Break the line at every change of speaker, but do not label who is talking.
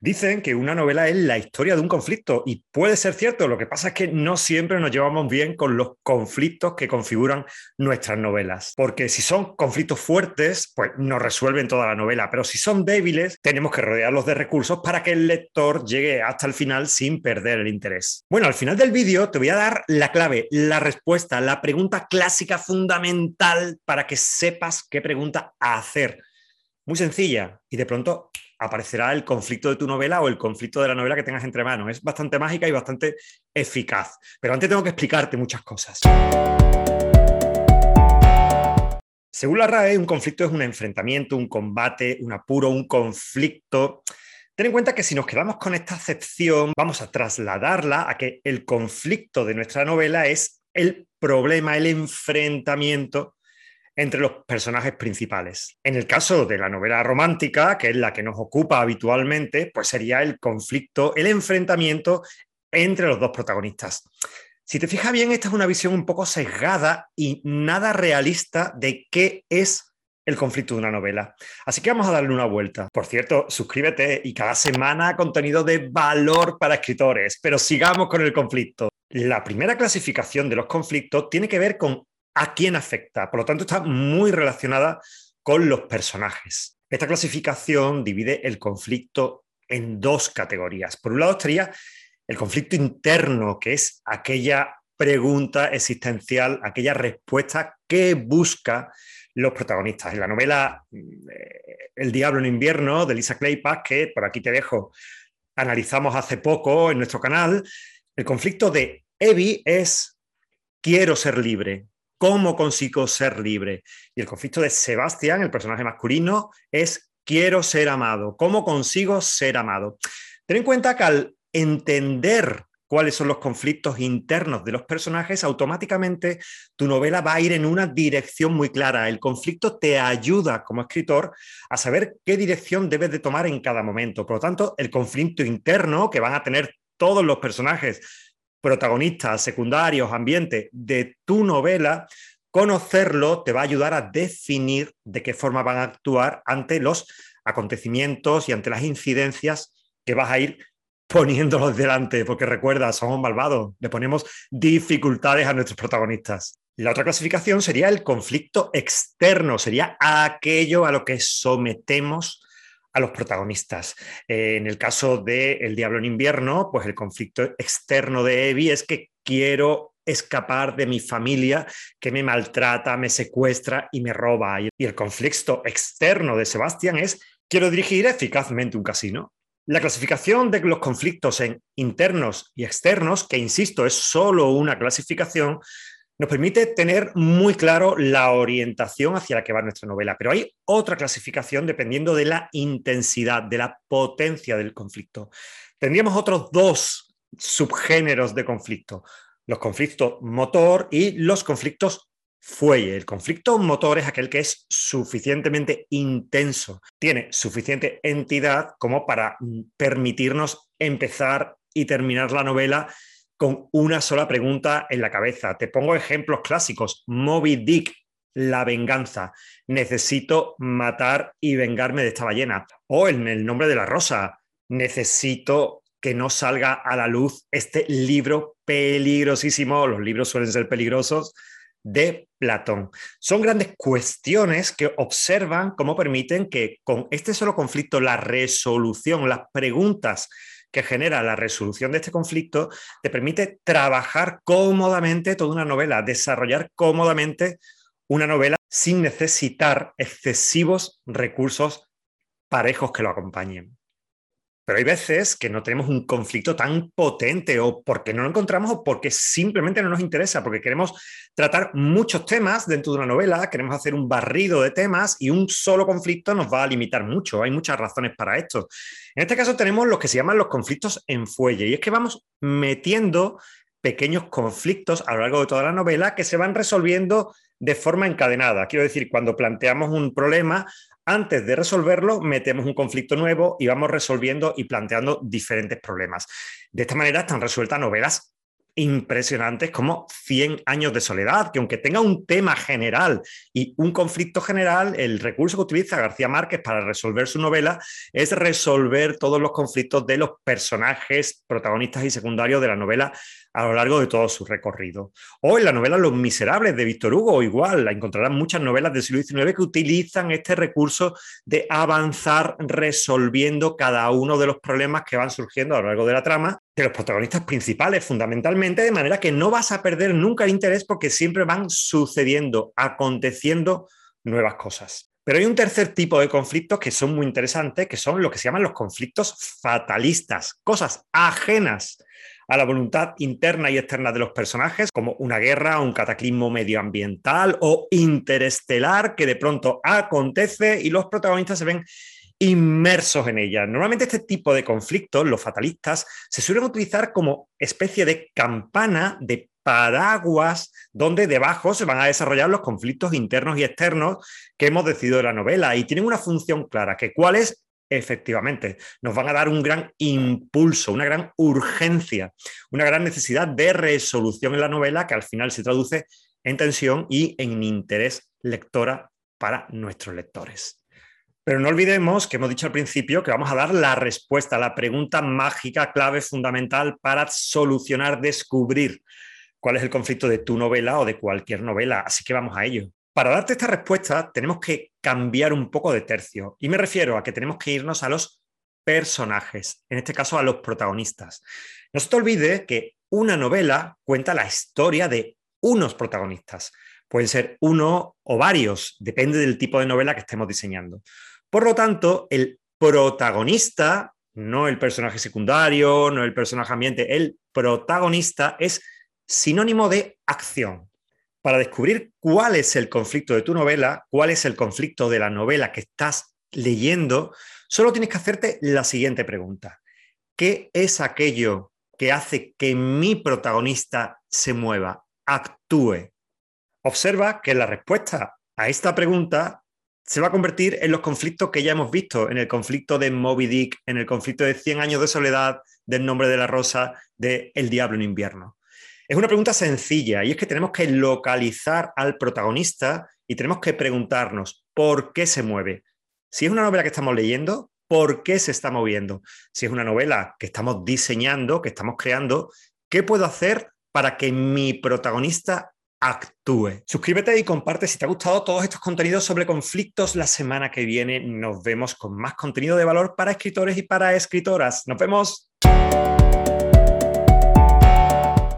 Dicen que una novela es la historia de un conflicto y puede ser cierto, lo que pasa es que no siempre nos llevamos bien con los conflictos que configuran nuestras novelas, porque si son conflictos fuertes, pues nos resuelven toda la novela, pero si son débiles, tenemos que rodearlos de recursos para que el lector llegue hasta el final sin perder el interés. Bueno, al final del vídeo te voy a dar la clave, la respuesta, la pregunta clásica fundamental para que sepas qué pregunta hacer. Muy sencilla y de pronto aparecerá el conflicto de tu novela o el conflicto de la novela que tengas entre manos. Es bastante mágica y bastante eficaz. Pero antes tengo que explicarte muchas cosas. Según la RAE, un conflicto es un enfrentamiento, un combate, un apuro, un conflicto. Ten en cuenta que si nos quedamos con esta acepción, vamos a trasladarla a que el conflicto de nuestra novela es el problema, el enfrentamiento entre los personajes principales. En el caso de la novela romántica, que es la que nos ocupa habitualmente, pues sería el conflicto, el enfrentamiento entre los dos protagonistas. Si te fijas bien, esta es una visión un poco sesgada y nada realista de qué es el conflicto de una novela. Así que vamos a darle una vuelta. Por cierto, suscríbete y cada semana contenido de valor para escritores, pero sigamos con el conflicto. La primera clasificación de los conflictos tiene que ver con a quién afecta. Por lo tanto, está muy relacionada con los personajes. Esta clasificación divide el conflicto en dos categorías. Por un lado estaría el conflicto interno, que es aquella pregunta existencial, aquella respuesta que busca los protagonistas. En la novela eh, El diablo en invierno de Lisa Kleypas, que por aquí te dejo, analizamos hace poco en nuestro canal, el conflicto de Evie es quiero ser libre, ¿Cómo consigo ser libre? Y el conflicto de Sebastián, el personaje masculino, es quiero ser amado. ¿Cómo consigo ser amado? Ten en cuenta que al entender cuáles son los conflictos internos de los personajes, automáticamente tu novela va a ir en una dirección muy clara. El conflicto te ayuda como escritor a saber qué dirección debes de tomar en cada momento. Por lo tanto, el conflicto interno que van a tener todos los personajes protagonistas, secundarios, ambientes de tu novela, conocerlo te va a ayudar a definir de qué forma van a actuar ante los acontecimientos y ante las incidencias que vas a ir poniéndolos delante, porque recuerda, somos malvados, le ponemos dificultades a nuestros protagonistas. La otra clasificación sería el conflicto externo, sería aquello a lo que sometemos a los protagonistas. Eh, en el caso de El Diablo en invierno, pues el conflicto externo de Evie es que quiero escapar de mi familia que me maltrata, me secuestra y me roba. Y el conflicto externo de Sebastián es quiero dirigir eficazmente un casino. La clasificación de los conflictos en internos y externos, que insisto, es solo una clasificación, nos permite tener muy claro la orientación hacia la que va nuestra novela. Pero hay otra clasificación dependiendo de la intensidad, de la potencia del conflicto. Tendríamos otros dos subgéneros de conflicto, los conflictos motor y los conflictos fuelle. El conflicto motor es aquel que es suficientemente intenso, tiene suficiente entidad como para permitirnos empezar y terminar la novela con una sola pregunta en la cabeza. Te pongo ejemplos clásicos. Moby Dick, la venganza. Necesito matar y vengarme de esta ballena. O en el nombre de la rosa, necesito que no salga a la luz este libro peligrosísimo, los libros suelen ser peligrosos, de Platón. Son grandes cuestiones que observan cómo permiten que con este solo conflicto la resolución, las preguntas que genera la resolución de este conflicto te permite trabajar cómodamente toda una novela, desarrollar cómodamente una novela sin necesitar excesivos recursos parejos que lo acompañen. Pero hay veces que no tenemos un conflicto tan potente o porque no lo encontramos o porque simplemente no nos interesa, porque queremos tratar muchos temas dentro de una novela, queremos hacer un barrido de temas y un solo conflicto nos va a limitar mucho. Hay muchas razones para esto. En este caso tenemos lo que se llaman los conflictos en fuelle y es que vamos metiendo pequeños conflictos a lo largo de toda la novela que se van resolviendo de forma encadenada. Quiero decir, cuando planteamos un problema, antes de resolverlo, metemos un conflicto nuevo y vamos resolviendo y planteando diferentes problemas. De esta manera están resueltas novelas impresionantes como 100 años de soledad, que aunque tenga un tema general y un conflicto general, el recurso que utiliza García Márquez para resolver su novela es resolver todos los conflictos de los personajes protagonistas y secundarios de la novela a lo largo de todo su recorrido. O en la novela Los Miserables de Víctor Hugo, igual, encontrarán muchas novelas del siglo XIX que utilizan este recurso de avanzar resolviendo cada uno de los problemas que van surgiendo a lo largo de la trama de los protagonistas principales, fundamentalmente, de manera que no vas a perder nunca el interés porque siempre van sucediendo, aconteciendo nuevas cosas. Pero hay un tercer tipo de conflictos que son muy interesantes, que son lo que se llaman los conflictos fatalistas, cosas ajenas a la voluntad interna y externa de los personajes, como una guerra, un cataclismo medioambiental o interestelar que de pronto acontece y los protagonistas se ven inmersos en ella. Normalmente este tipo de conflictos, los fatalistas, se suelen utilizar como especie de campana, de paraguas, donde debajo se van a desarrollar los conflictos internos y externos que hemos decidido de la novela y tienen una función clara, que cuál es efectivamente, nos van a dar un gran impulso, una gran urgencia, una gran necesidad de resolución en la novela que al final se traduce en tensión y en interés lectora para nuestros lectores. Pero no olvidemos que hemos dicho al principio que vamos a dar la respuesta, la pregunta mágica, clave, fundamental para solucionar, descubrir cuál es el conflicto de tu novela o de cualquier novela. Así que vamos a ello. Para darte esta respuesta tenemos que cambiar un poco de tercio y me refiero a que tenemos que irnos a los personajes, en este caso a los protagonistas. No se te olvide que una novela cuenta la historia de unos protagonistas. Pueden ser uno o varios, depende del tipo de novela que estemos diseñando. Por lo tanto, el protagonista, no el personaje secundario, no el personaje ambiente, el protagonista es sinónimo de acción. Para descubrir cuál es el conflicto de tu novela, cuál es el conflicto de la novela que estás leyendo, solo tienes que hacerte la siguiente pregunta. ¿Qué es aquello que hace que mi protagonista se mueva, actúe? Observa que la respuesta a esta pregunta se va a convertir en los conflictos que ya hemos visto, en el conflicto de Moby Dick, en el conflicto de 100 años de soledad, del nombre de la rosa, de El diablo en invierno. Es una pregunta sencilla y es que tenemos que localizar al protagonista y tenemos que preguntarnos por qué se mueve. Si es una novela que estamos leyendo, ¿por qué se está moviendo? Si es una novela que estamos diseñando, que estamos creando, ¿qué puedo hacer para que mi protagonista actúe. Suscríbete y comparte si te ha gustado todos estos contenidos sobre conflictos. La semana que viene nos vemos con más contenido de valor para escritores y para escritoras. Nos vemos.